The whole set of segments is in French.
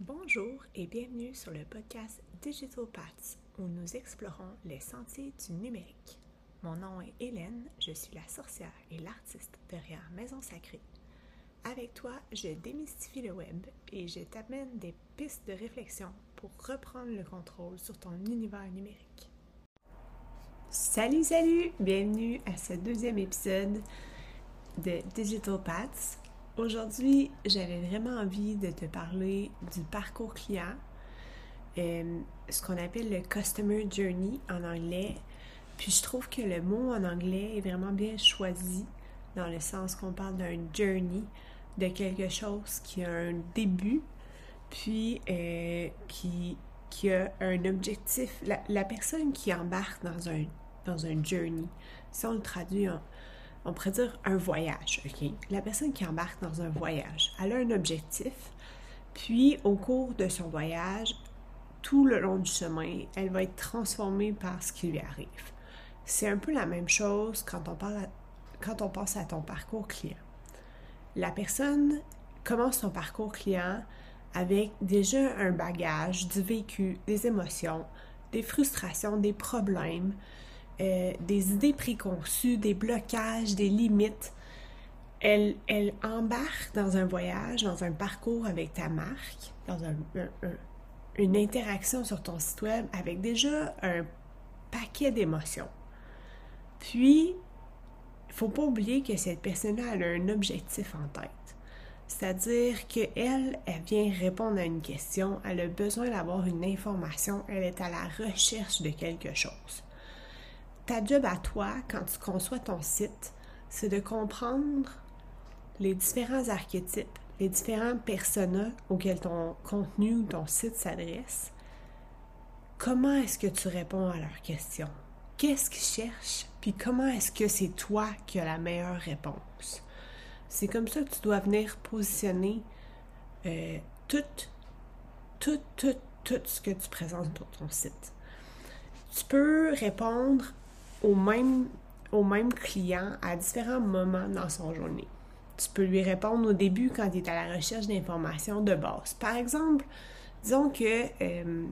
Bonjour et bienvenue sur le podcast Digital Paths où nous explorons les sentiers du numérique. Mon nom est Hélène, je suis la sorcière et l'artiste derrière Maison Sacrée. Avec toi, je démystifie le web et je t'amène des pistes de réflexion pour reprendre le contrôle sur ton univers numérique. Salut, salut! Bienvenue à ce deuxième épisode de Digital Paths. Aujourd'hui, j'avais vraiment envie de te parler du parcours client, euh, ce qu'on appelle le Customer Journey en anglais. Puis je trouve que le mot en anglais est vraiment bien choisi dans le sens qu'on parle d'un journey, de quelque chose qui a un début, puis euh, qui, a un objectif. La, la, personne qui embarque dans un, dans un journey, si on le traduit en, on pourrait dire un voyage? La personne qui embarque dans un voyage, elle a un objectif, puis au cours de son voyage, tout le long du chemin, elle va être transformée par ce qui lui arrive. C'est un peu la même chose quand on, parle quand on pense à ton parcours client. La personne commence son parcours client avec déjà un bagage, du vécu, des émotions, des frustrations, des problèmes, euh, des idées préconçues, des blocages, des limites. Elle, embarque dans un voyage, dans un parcours avec ta marque, dans un, une interaction sur ton site web avec déjà un paquet d'émotions. Puis, il faut pas oublier que cette personne-là a un objectif en tête. C'est-à-dire qu'elle, elle vient répondre à une question, elle a besoin d'avoir une information, elle est à la recherche de quelque chose ta job à toi, quand tu conçois ton site, c'est de comprendre les différents archétypes, les différents personas auxquels ton contenu ou ton site s'adresse. Comment est-ce que tu réponds à leurs questions? Qu'est-ce qu'ils cherchent? Puis comment est-ce que c'est toi qui as la meilleure réponse? C'est comme ça que tu dois venir positionner euh, tout, tout, tout, tout ce que tu présentes sur ton site. Tu peux répondre au même, au même client à différents moments dans son journée. Tu peux lui répondre au début quand il est à la recherche d'informations de base. Par exemple, disons que euh,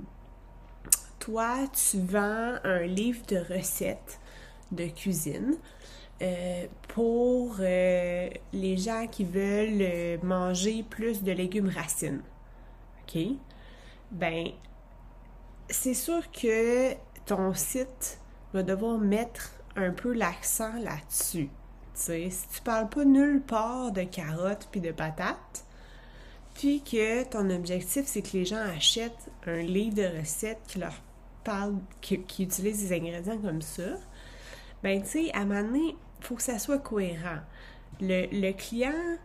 toi, tu vends un livre de recettes de cuisine euh, pour euh, les gens qui veulent manger plus de légumes racines. OK? Ben, c'est sûr que ton site va devoir mettre un peu l'accent là-dessus. si tu parles pas nulle part de carottes puis de patates, puis que ton objectif c'est que les gens achètent un livre de recettes qui leur parle, qui, utilise des ingrédients comme ça, ben tu sais, à un moment donné, faut que ça soit cohérent. Le client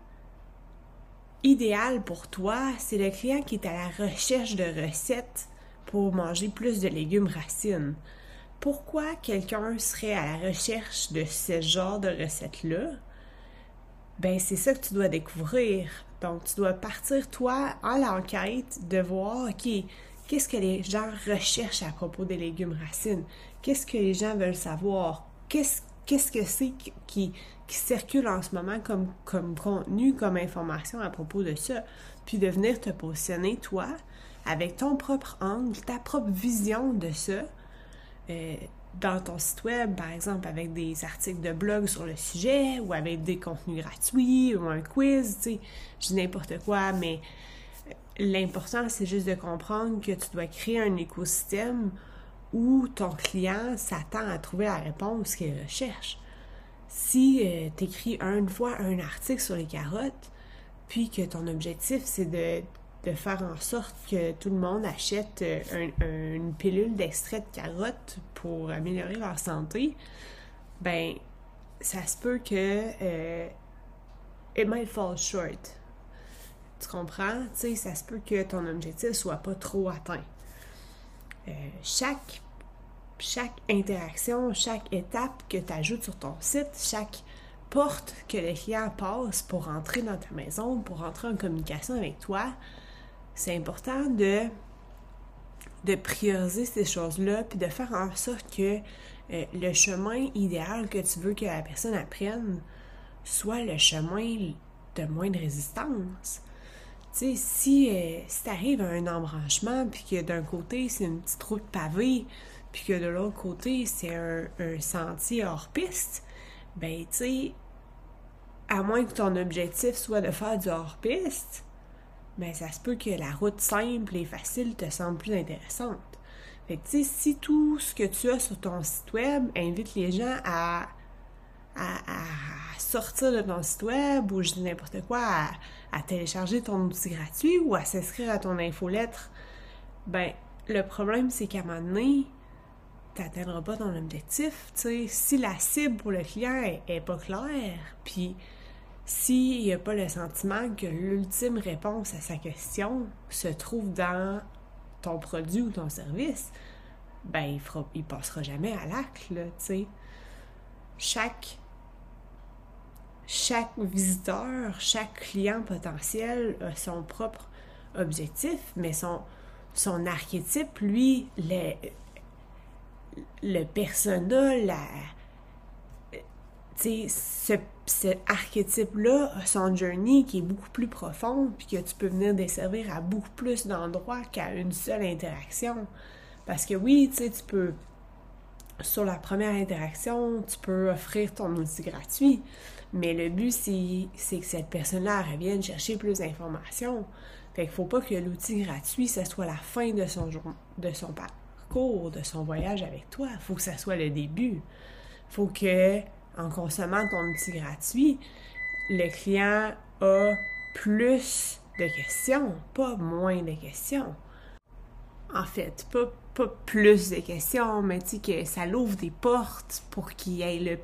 idéal pour toi, c'est le client qui est à la recherche de recettes pour manger plus de légumes racines pourquoi quelqu'un serait à la recherche de ce genre de recette-là, ben c'est ça que tu dois découvrir. Donc, tu dois partir, toi, à l'enquête de voir, OK, qu'est-ce que les gens recherchent à propos des légumes racines? Qu'est-ce que les gens veulent savoir? Qu'est-ce que c'est qui, qui, circule en ce moment comme, comme contenu, comme information à propos de ça? Puis de venir te positionner, toi, avec ton propre angle, ta propre vision de ça, euh, dans ton site web, par exemple, avec des articles de blog sur le sujet ou avec des contenus gratuits ou un quiz, tu sais, je dis n'importe quoi, mais euh, l'important, c'est juste de comprendre que tu dois créer un écosystème où ton client s'attend à trouver la réponse qu'il recherche. Si euh, tu écris une fois un article sur les carottes, puis que ton objectif, c'est de de faire en sorte que tout le monde achète euh, une pilule d'extrait de carotte pour améliorer leur santé, ben ça se peut que euh, it might fall short. Tu comprends? Tu sais, ça se peut que ton objectif soit pas trop atteint. Euh, chaque, chaque interaction, chaque étape que tu ajoutes sur ton site, chaque porte que le client passe pour entrer dans ta maison, pour entrer en communication avec toi, c'est important de, de prioriser ces choses-là, puis de faire en sorte que euh, le chemin idéal que tu veux que la personne apprenne soit le chemin de moins de résistance. Tu sais, si, euh, si t'arrives à un embranchement, puis que d'un côté, c'est une petite route pavée, puis que de l'autre côté, c'est un, un, sentier hors piste, ben, tu sais, à moins que ton objectif soit de faire du hors piste, ben, ça se peut que la route simple et facile te semble plus intéressante. Fait que, tu sais, si tout ce que tu as sur ton site web invite les gens à, à, sortir de ton site web ou je dis n'importe quoi, à, télécharger ton outil gratuit ou à s'inscrire à ton infolettre, ben, le problème, c'est qu'à un moment donné, tu n'atteindras pas ton objectif. Sais, si la cible pour le client est, pas claire, puis s'il n'y a pas le sentiment que l'ultime réponse à sa question se trouve dans ton produit ou ton service, ben il fera, il passera jamais à l'acte, tu sais. Chaque, visiteur, chaque client potentiel a son propre objectif, mais son, son archétype, lui, le, le persona, la, ce, cet archétype-là a son journey qui est beaucoup plus profond, puis que tu peux venir desservir à beaucoup plus d'endroits qu'à une seule interaction. Parce que oui, tu sais, tu peux, sur la première interaction, tu peux offrir ton outil gratuit, mais le but, c'est que cette personne-là revienne chercher plus d'informations. Fait qu'il faut pas que l'outil gratuit, ce soit la fin de son, de son parcours, de son voyage avec toi. Faut que ça soit le début. faut que en consommant ton outil gratuit, le client a plus de questions, pas moins de questions. En fait, pas, plus de questions, mais tu sais que ça l'ouvre des portes pour qu'il ait le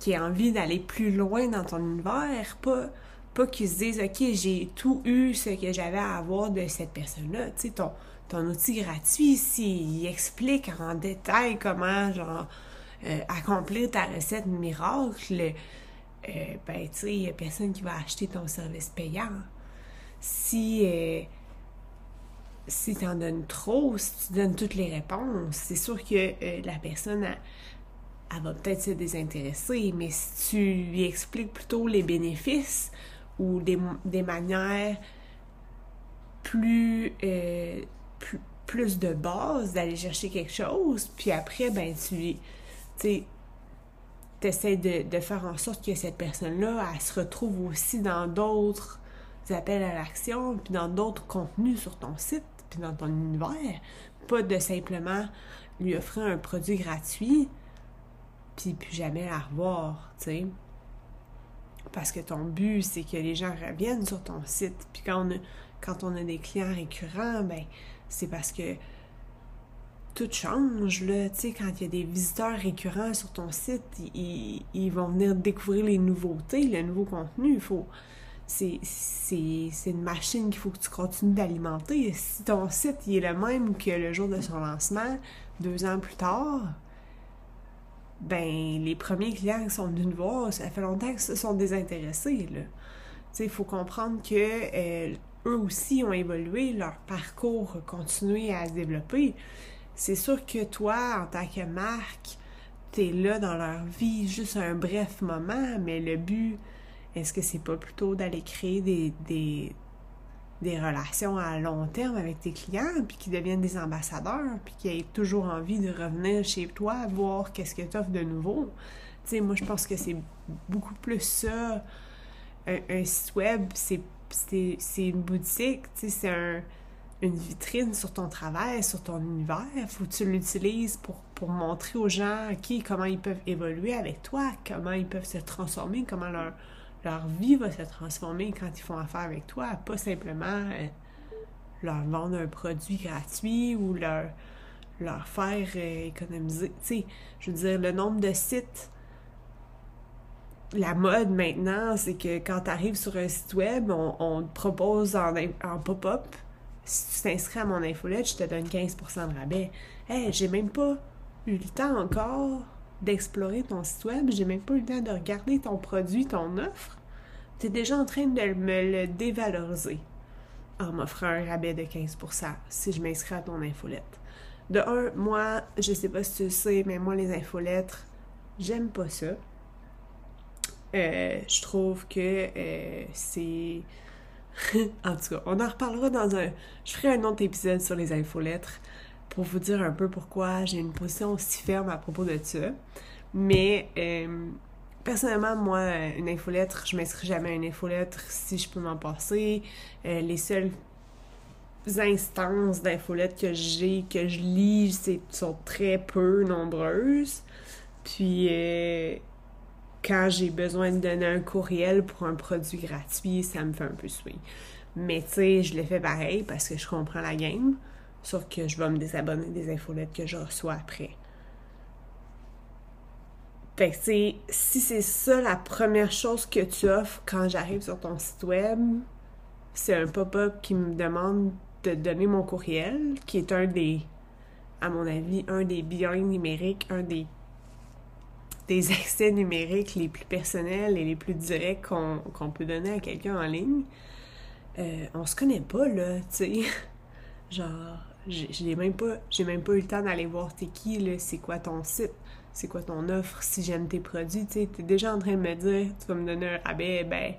qu'il ait envie d'aller plus loin dans ton univers, pas pas qu'il se dise OK, j'ai tout eu ce que j'avais à avoir de cette personne-là, tu sais ton ton outil gratuit s'il explique en détail comment genre euh, accomplir ta recette miracle, euh, ben, tu sais, il n'y a personne qui va acheter ton service payant. Si, euh, si tu en donnes trop, si tu donnes toutes les réponses, c'est sûr que la personne, elle, va peut-être se désintéresser, mais si tu lui expliques plutôt les bénéfices ou des, manières plus, plus, plus de base d'aller chercher quelque chose, puis après, ben, tu lui tu essaies de, faire en sorte que cette personne-là, elle se retrouve aussi dans d'autres appels à l'action, puis dans d'autres contenus sur ton site, puis dans ton univers. Pas de simplement lui offrir un produit gratuit, puis plus jamais la revoir, tu sais. Parce que ton but, c'est que les gens reviennent sur ton site. Puis quand on a, quand on a des clients récurrents, ben c'est parce que tout change, là. Tu sais, quand il y a des visiteurs récurrents sur ton site, ils, ils vont venir découvrir les nouveautés, le nouveau contenu. Il faut... C'est, une machine qu'il faut que tu continues d'alimenter. Si ton site il est le même que le jour de son lancement, deux ans plus tard, ben les premiers clients qui sont venus nous voir, ça fait longtemps qu'ils se sont désintéressés. Il faut comprendre que euh, eux aussi ont évolué, leur parcours a continué à se développer c'est sûr que toi, en tant que marque, t'es là dans leur vie juste un bref moment, mais le but, est-ce que c'est pas plutôt d'aller créer des, des, relations à long terme avec tes clients, puis qui deviennent des ambassadeurs, puis qui aient toujours envie de revenir chez toi, voir qu'est-ce que tu offres de nouveau? Tu sais, moi, je pense que c'est beaucoup plus ça. Un, un site web, c'est une boutique, tu sais, c'est un une vitrine sur ton travail, sur ton univers. Faut tu l'utilises pour, montrer aux gens qui, comment ils peuvent évoluer avec toi, comment ils peuvent se transformer, comment leur, leur vie va se transformer quand ils font affaire avec toi, pas simplement euh, leur vendre un produit gratuit ou leur, leur faire euh, économiser. Tu sais, je veux dire, le nombre de sites la mode maintenant, c'est que quand tu arrives sur un site web, on, te propose en pop-up si tu t'inscris à mon infolette, je te donne 15% de rabais. Hey, j'ai même pas eu le temps encore d'explorer ton site web, j'ai même pas eu le temps de regarder ton produit, ton offre. Tu déjà en train de me le dévaloriser en m'offrant un rabais de 15% si je m'inscris à ton infolette. De un, moi, je sais pas si tu le sais, mais moi, les infolettres, j'aime pas ça. Euh, je trouve que euh, c'est en tout cas, on en reparlera dans un... Je ferai un autre épisode sur les infolettres pour vous dire un peu pourquoi j'ai une position aussi ferme à propos de ça. Mais euh, personnellement, moi, une infolettre, je m'inscris jamais à une infolettre si je peux m'en passer. Euh, les seules instances d'infolettres que j'ai, que je lis, sont très peu nombreuses. Puis, euh, quand j'ai besoin de donner un courriel pour un produit gratuit, ça me fait un peu suer. Mais tu sais, je le fais pareil parce que je comprends la game, sauf que je vais me désabonner des infolettes que je reçois après. Fait que tu si c'est ça la première chose que tu offres quand j'arrive sur ton site web, c'est un pop-up qui me demande de donner mon courriel, qui est un des, à mon avis, un des biens numériques, un des des accès numériques les plus personnels et les plus directs qu'on peut donner à quelqu'un en ligne, euh, on se connaît pas, là, tu sais. Genre, j'ai même pas même pas eu le temps d'aller voir t'es qui, là, c'est quoi ton site, c'est quoi ton offre, si j'aime tes produits, tu sais, t'es déjà en train de me dire, tu vas me donner un rabais, ben,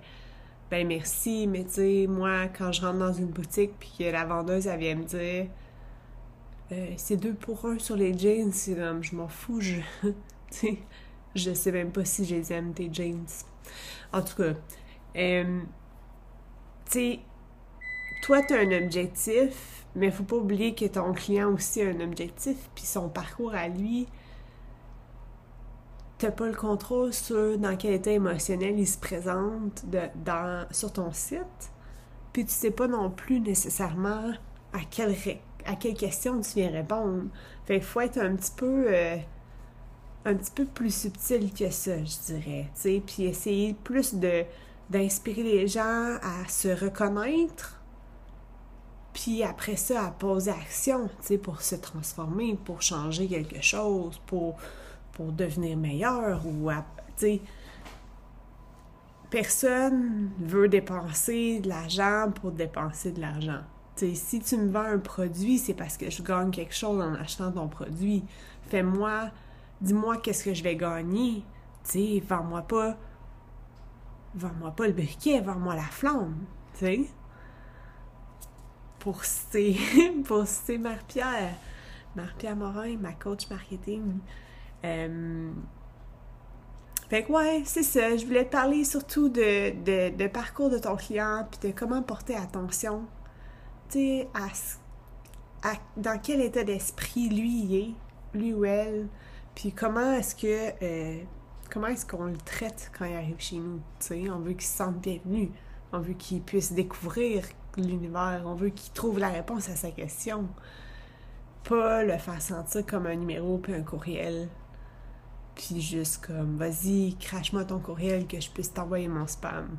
ben merci, mais tu sais, moi, quand je rentre dans une boutique puis que la vendeuse, elle vient me dire, euh, c'est deux pour un sur les jeans, c'est comme, je m'en fous, je, je sais même pas si je les aime, tes jeans. En tout cas, euh, tu sais, toi, tu as un objectif, mais faut pas oublier que ton client aussi a un objectif, puis son parcours à lui, t'as pas le contrôle sur dans quel état émotionnel il se présente de, dans, sur ton site, puis tu sais pas non plus nécessairement à quelle, à quelle question tu viens répondre. Fait qu'il faut être un petit peu... Euh, un petit peu plus subtil que ça, je dirais, puis essayer plus de d'inspirer les gens à se reconnaître, puis après ça, à poser action, pour se transformer, pour changer quelque chose, pour, devenir meilleur, ou, tu sais, personne veut dépenser de l'argent pour dépenser de l'argent. Tu sais, si tu me vends un produit, c'est parce que je gagne quelque chose en achetant ton produit. Fais-moi dis-moi qu'est-ce que je vais gagner. Tu sais, vends-moi pas. Vends-moi pas le briquet, vends-moi la flamme. Tu sais? Pour citer, pour citer Marie-Pierre. Morin, ma coach marketing. Euh, fait que ouais, c'est ça. Je voulais te parler surtout de, de, parcours de ton client, puis de comment porter attention, tu sais, à, à, dans quel état d'esprit lui est, lui ou elle, puis comment est-ce que euh, comment est-ce qu'on le traite quand il arrive chez nous? sais on veut qu'il se sente bienvenu. On veut qu'il puisse découvrir l'univers. On veut qu'il trouve la réponse à sa question. Pas le faire sentir comme un numéro puis un courriel. Puis juste comme, vas-y, crache-moi ton courriel que je puisse t'envoyer mon spam.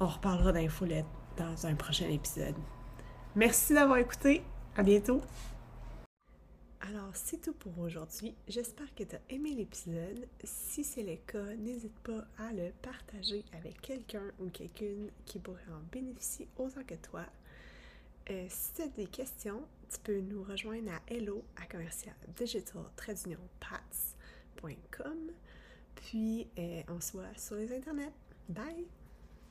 On reparlera d'infolette dans un prochain épisode. Merci d'avoir écouté. À bientôt. Alors, c'est tout pour aujourd'hui. J'espère que tu as aimé l'épisode. Si c'est le cas, n'hésite pas à le partager avec quelqu'un ou quelqu'une qui pourrait en bénéficier autant que toi. Euh, si tu as des questions, tu peux nous rejoindre à hello à commercial digital Puis, euh, on se voit sur les internets. Bye!